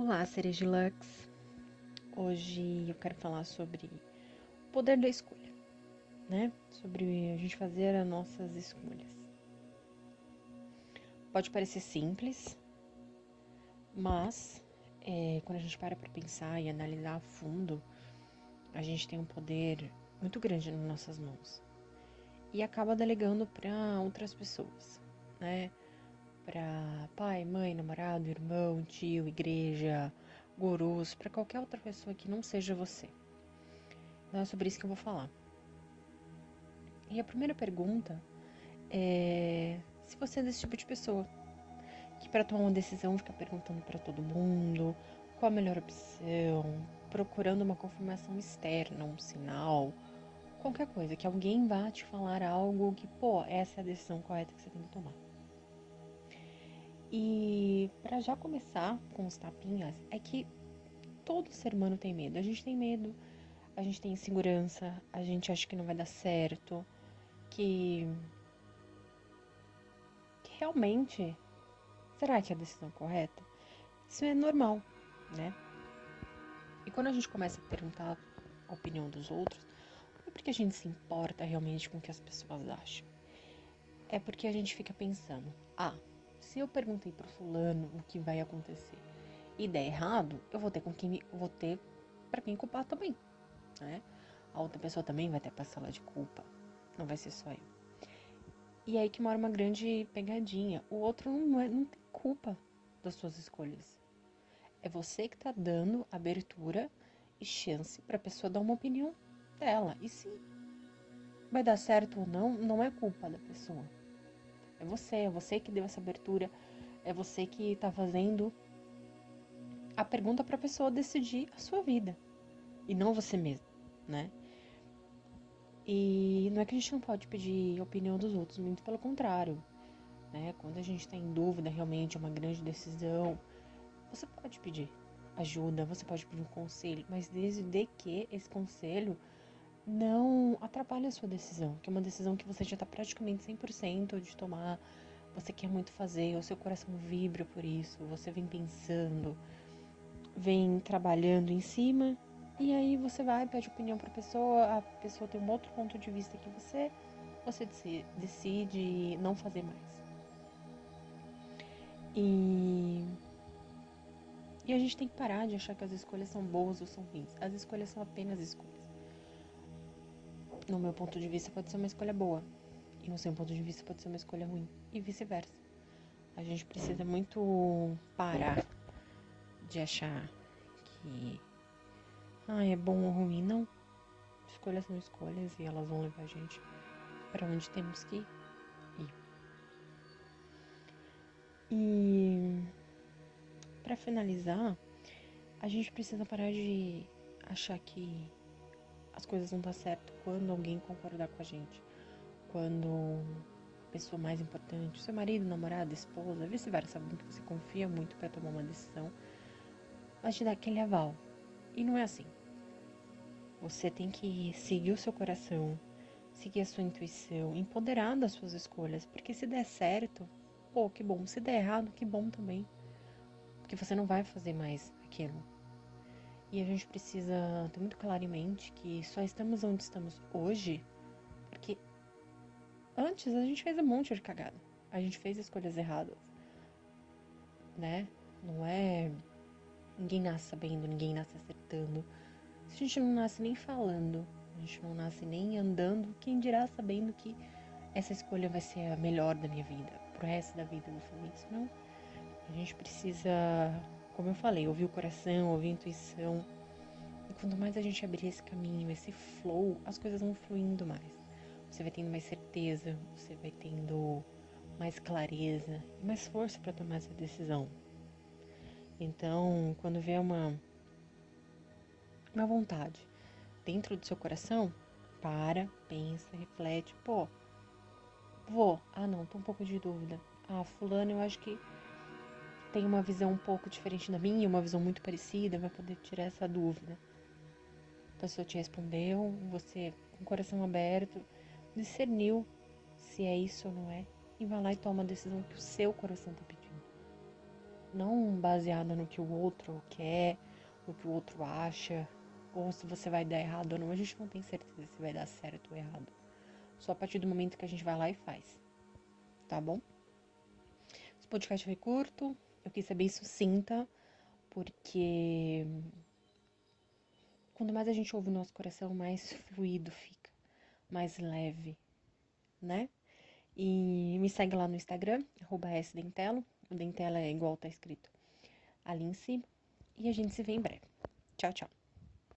Olá, seres de Lux. Hoje eu quero falar sobre o poder da escolha, né? Sobre a gente fazer as nossas escolhas. Pode parecer simples, mas é, quando a gente para para pensar e analisar a fundo, a gente tem um poder muito grande nas nossas mãos e acaba delegando para outras pessoas, né? Para pai, mãe, namorado, irmão, tio, igreja, gurus, para qualquer outra pessoa que não seja você. Então é sobre isso que eu vou falar. E a primeira pergunta é se você é desse tipo de pessoa que para tomar uma decisão fica perguntando para todo mundo qual a melhor opção, procurando uma confirmação externa, um sinal, qualquer coisa, que alguém vá te falar algo que, pô, essa é a decisão correta que você tem que tomar. E para já começar com os tapinhas, é que todo ser humano tem medo. A gente tem medo, a gente tem insegurança, a gente acha que não vai dar certo, que, que realmente será que é a decisão correta? Isso é normal, né? E quando a gente começa a perguntar a opinião dos outros, não é porque a gente se importa realmente com o que as pessoas acham. É porque a gente fica pensando, ah, se eu perguntei pro fulano o que vai acontecer e der errado, eu vou ter com quem vou ter para quem culpar também, né? A outra pessoa também vai ter parcela de culpa. Não vai ser só eu. E aí que mora uma grande pegadinha. O outro não, é, não tem culpa das suas escolhas. É você que tá dando abertura e chance para a pessoa dar uma opinião dela. E se vai dar certo ou não, não é culpa da pessoa. É você, é você que deu essa abertura, é você que está fazendo a pergunta para a pessoa decidir a sua vida e não você mesmo, né? E não é que a gente não pode pedir a opinião dos outros, muito pelo contrário, né? Quando a gente está em dúvida, realmente é uma grande decisão, você pode pedir ajuda, você pode pedir um conselho, mas desde que esse conselho não atrapalhe a sua decisão, que é uma decisão que você já está praticamente 100% de tomar, você quer muito fazer, o seu coração vibra por isso, você vem pensando, vem trabalhando em cima, e aí você vai, pede opinião para a pessoa, a pessoa tem um outro ponto de vista que você, você decide não fazer mais. E e a gente tem que parar de achar que as escolhas são boas ou são ruins. As escolhas são apenas escolhas. No meu ponto de vista, pode ser uma escolha boa. E no seu ponto de vista, pode ser uma escolha ruim. E vice-versa. A gente precisa muito parar de achar que ah, é bom ou ruim. Não. Escolhas são escolhas e elas vão levar a gente para onde temos que ir. E para finalizar, a gente precisa parar de achar que as coisas vão dar certo quando alguém concordar com a gente. Quando a pessoa mais importante, seu marido, namorado, esposa, vice-versa, alguém que você confia muito para tomar uma decisão, vai te dar aquele aval. E não é assim. Você tem que seguir o seu coração, seguir a sua intuição, empoderar das suas escolhas, porque se der certo, pô, que bom. Se der errado, que bom também porque você não vai fazer mais aquilo. E a gente precisa ter muito claro em mente que só estamos onde estamos hoje porque antes a gente fez um monte de cagada. A gente fez escolhas erradas. Né? Não é. Ninguém nasce sabendo, ninguém nasce acertando. Se a gente não nasce nem falando, a gente não nasce nem andando, quem dirá sabendo que essa escolha vai ser a melhor da minha vida, pro resto da vida do Feliz? Não. A gente precisa, como eu falei, ouvir o coração, ouvir a intuição. E quanto mais a gente abrir esse caminho, esse flow, as coisas vão fluindo mais. Você vai tendo mais certeza, você vai tendo mais clareza e mais força para tomar essa decisão. Então, quando vier uma uma vontade dentro do seu coração, para, pensa, reflete, pô, vou. Ah, não, tô um pouco de dúvida. Ah, fulano, eu acho que tem uma visão um pouco diferente da minha, uma visão muito parecida, vai poder tirar essa dúvida. A pessoa te respondeu, você com o coração aberto, discerniu se é isso ou não é, e vai lá e toma a decisão que o seu coração está pedindo. não baseada no que o outro quer, no que o outro acha, ou se você vai dar errado ou não. A gente não tem certeza se vai dar certo ou errado. Só a partir do momento que a gente vai lá e faz. Tá bom? Esse podcast foi curto, eu quis ser bem sucinta, porque quanto mais a gente ouve o nosso coração, mais fluido fica, mais leve, né? E me segue lá no Instagram, sdentelo. O dentelo é igual tá escrito ali em cima. E a gente se vê em breve. Tchau, tchau.